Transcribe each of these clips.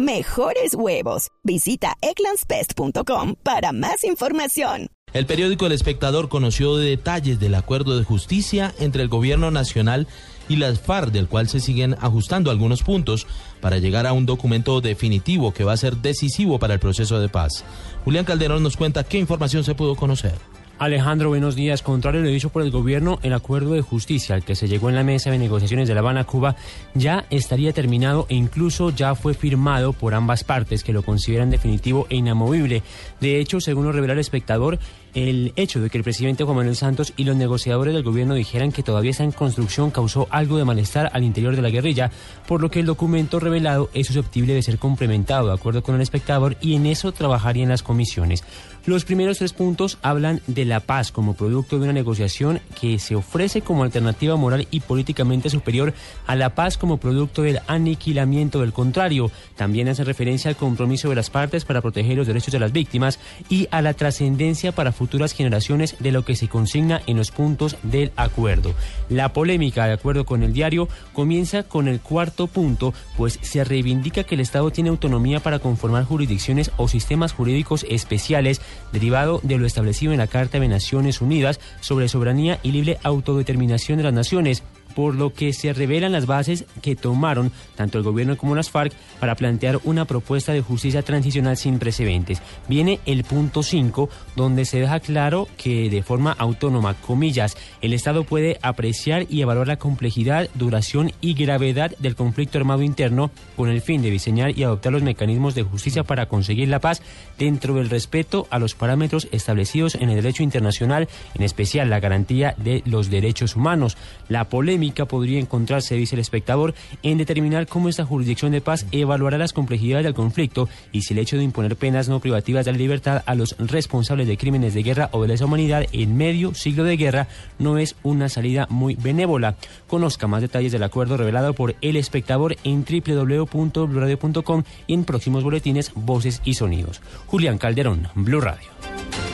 mejores huevos. Visita eclanspest.com para más información. El periódico El Espectador conoció detalles del acuerdo de justicia entre el gobierno nacional y las FARC, del cual se siguen ajustando algunos puntos para llegar a un documento definitivo que va a ser decisivo para el proceso de paz. Julián Calderón nos cuenta qué información se pudo conocer. Alejandro, buenos días. Contrario a lo dicho por el gobierno, el acuerdo de justicia al que se llegó en la mesa de negociaciones de La Habana, Cuba, ya estaría terminado e incluso ya fue firmado por ambas partes que lo consideran definitivo e inamovible. De hecho, según lo revela el espectador, el hecho de que el presidente Juan Manuel Santos y los negociadores del gobierno dijeran que todavía está en construcción causó algo de malestar al interior de la guerrilla, por lo que el documento revelado es susceptible de ser complementado de acuerdo con el espectador y en eso trabajarían las comisiones. Los primeros tres puntos hablan de la paz como producto de una negociación que se ofrece como alternativa moral y políticamente superior a la paz como producto del aniquilamiento del contrario. También hace referencia al compromiso de las partes para proteger los derechos de las víctimas y a la trascendencia para futuras generaciones de lo que se consigna en los puntos del acuerdo. La polémica, de acuerdo con el diario, comienza con el cuarto punto, pues se reivindica que el Estado tiene autonomía para conformar jurisdicciones o sistemas jurídicos especiales derivado de lo establecido en la Carta de Naciones Unidas sobre soberanía y libre autodeterminación de las naciones por lo que se revelan las bases que tomaron tanto el gobierno como las FARC para plantear una propuesta de justicia transicional sin precedentes. Viene el punto 5, donde se deja claro que de forma autónoma, comillas, el Estado puede apreciar y evaluar la complejidad, duración y gravedad del conflicto armado interno con el fin de diseñar y adoptar los mecanismos de justicia para conseguir la paz dentro del respeto a los parámetros establecidos en el derecho internacional, en especial la garantía de los derechos humanos. La polémica podría encontrarse, dice el espectador, en determinar cómo esta jurisdicción de paz evaluará las complejidades del conflicto y si el hecho de imponer penas no privativas de la libertad a los responsables de crímenes de guerra o de lesa humanidad en medio siglo de guerra no es una salida muy benévola. Conozca más detalles del acuerdo revelado por el espectador en www.bluradio.com y en próximos boletines Voces y Sonidos. Julián Calderón, Blue Radio.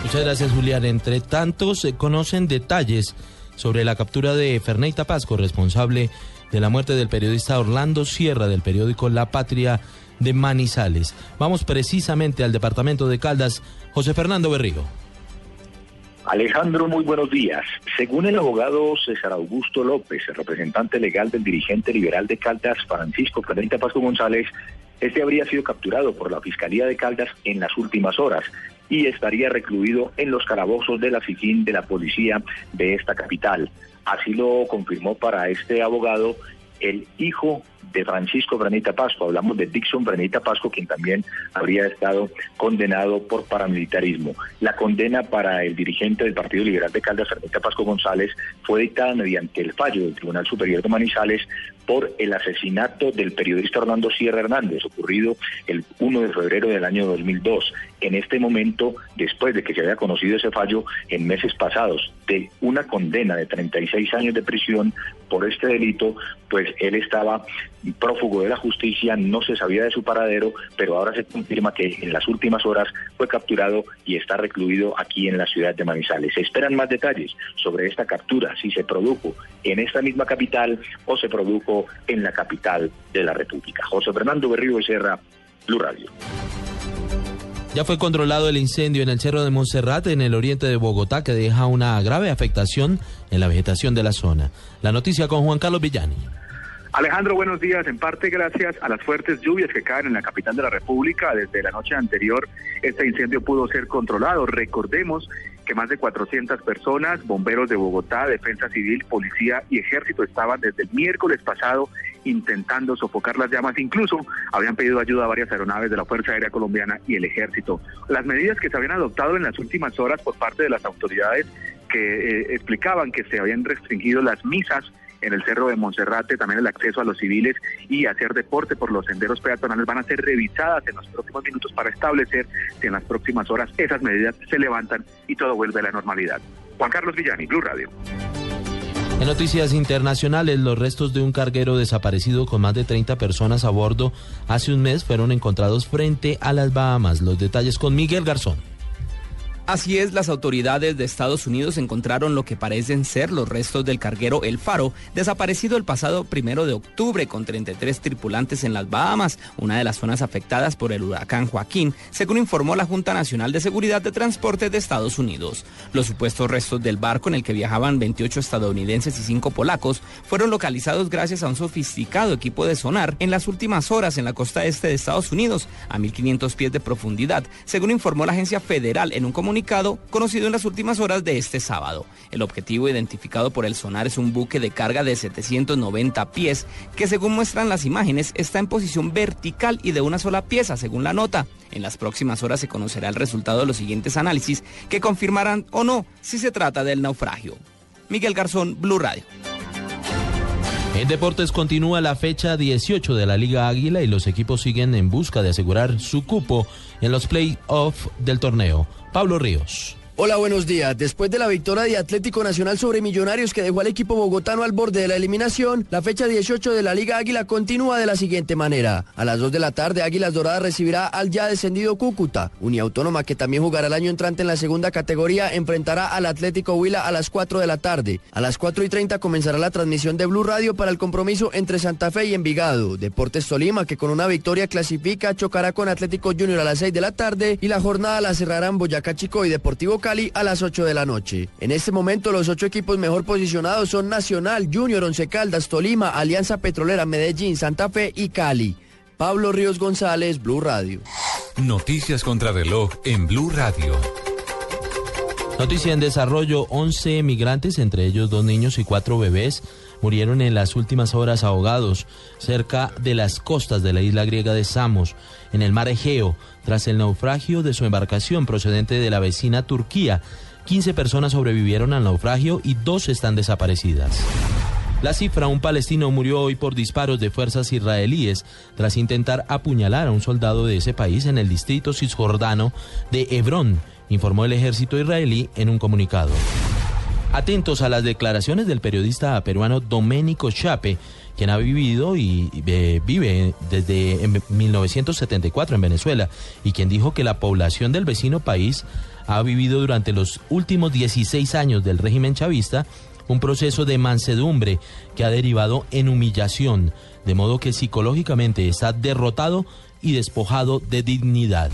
Muchas gracias, Julián. Entre tanto, se conocen detalles sobre la captura de Ferney Tapasco, responsable de la muerte del periodista Orlando Sierra del periódico La Patria de Manizales. Vamos precisamente al departamento de Caldas. José Fernando Berrigo. Alejandro, muy buenos días. Según el abogado César Augusto López, el representante legal del dirigente liberal de Caldas, Francisco Ferney Tapasco González, este habría sido capturado por la Fiscalía de Caldas en las últimas horas y estaría recluido en los calabozos de la de la policía de esta capital. Así lo confirmó para este abogado el hijo de Francisco Branita Pasco. Hablamos de Dixon Branita Pasco, quien también habría estado condenado por paramilitarismo. La condena para el dirigente del Partido Liberal de Caldas, Branita Pasco González, fue dictada mediante el fallo del Tribunal Superior de Manizales por el asesinato del periodista Orlando Sierra Hernández, ocurrido el 1 de febrero del año 2002. En este momento, después de que se había conocido ese fallo en meses pasados, de una condena de 36 años de prisión por este delito, pues él estaba prófugo de la justicia, no se sabía de su paradero, pero ahora se confirma que en las últimas horas fue capturado y está recluido aquí en la ciudad de Manizales. Se esperan más detalles sobre esta captura, si se produjo en esta misma capital o se produjo en la capital de la República. José Fernando Berrío Serra, Blue Radio. Ya fue controlado el incendio en el Cerro de Montserrat, en el oriente de Bogotá, que deja una grave afectación en la vegetación de la zona. La noticia con Juan Carlos Villani. Alejandro, buenos días. En parte gracias a las fuertes lluvias que caen en la capital de la República desde la noche anterior, este incendio pudo ser controlado. Recordemos que más de 400 personas, bomberos de Bogotá, defensa civil, policía y ejército estaban desde el miércoles pasado intentando sofocar las llamas. Incluso habían pedido ayuda a varias aeronaves de la Fuerza Aérea Colombiana y el ejército. Las medidas que se habían adoptado en las últimas horas por parte de las autoridades que eh, explicaban que se habían restringido las misas en el Cerro de Monserrate, también el acceso a los civiles y hacer deporte por los senderos peatonales van a ser revisadas en los próximos minutos para establecer si en las próximas horas esas medidas se levantan y todo vuelve a la normalidad. Juan Carlos Villani, Blue Radio. En noticias internacionales, los restos de un carguero desaparecido con más de 30 personas a bordo hace un mes fueron encontrados frente a las Bahamas. Los detalles con Miguel Garzón. Así es, las autoridades de Estados Unidos encontraron lo que parecen ser los restos del carguero El Faro, desaparecido el pasado primero de octubre con 33 tripulantes en las Bahamas, una de las zonas afectadas por el huracán Joaquín, según informó la Junta Nacional de Seguridad de Transporte de Estados Unidos. Los supuestos restos del barco en el que viajaban 28 estadounidenses y 5 polacos fueron localizados gracias a un sofisticado equipo de sonar en las últimas horas en la costa este de Estados Unidos, a 1.500 pies de profundidad, según informó la agencia federal en un comunicado conocido en las últimas horas de este sábado. El objetivo identificado por el sonar es un buque de carga de 790 pies que según muestran las imágenes está en posición vertical y de una sola pieza según la nota. En las próximas horas se conocerá el resultado de los siguientes análisis que confirmarán o no si se trata del naufragio. Miguel Garzón, Blue Radio. En deportes continúa la fecha 18 de la Liga Águila y los equipos siguen en busca de asegurar su cupo en los play-off del torneo. Pablo Ríos. Hola, buenos días. Después de la victoria de Atlético Nacional sobre Millonarios que dejó al equipo bogotano al borde de la eliminación, la fecha 18 de la Liga Águila continúa de la siguiente manera. A las 2 de la tarde, Águilas Doradas recibirá al ya descendido Cúcuta. Uniautónoma, que también jugará el año entrante en la segunda categoría, enfrentará al Atlético Huila a las 4 de la tarde. A las 4 y 30 comenzará la transmisión de Blue Radio para el compromiso entre Santa Fe y Envigado. Deportes Tolima, que con una victoria clasifica, chocará con Atlético Junior a las 6 de la tarde y la jornada la cerrarán Boyacá Chico y Deportivo Cali a las 8 de la noche. En este momento los ocho equipos mejor posicionados son Nacional, Junior, Once Caldas, Tolima, Alianza Petrolera, Medellín, Santa Fe y Cali. Pablo Ríos González, Blue Radio. Noticias contra reloj en Blue Radio. Noticia en desarrollo, 11 migrantes, entre ellos dos niños y cuatro bebés, murieron en las últimas horas ahogados cerca de las costas de la isla griega de Samos, en el mar Egeo, tras el naufragio de su embarcación procedente de la vecina Turquía. 15 personas sobrevivieron al naufragio y dos están desaparecidas. La cifra, un palestino murió hoy por disparos de fuerzas israelíes tras intentar apuñalar a un soldado de ese país en el distrito cisjordano de Hebrón, informó el ejército israelí en un comunicado. Atentos a las declaraciones del periodista peruano Domenico Chape, quien ha vivido y eh, vive desde 1974 en Venezuela y quien dijo que la población del vecino país ha vivido durante los últimos 16 años del régimen chavista un proceso de mansedumbre que ha derivado en humillación, de modo que psicológicamente está derrotado y despojado de dignidad.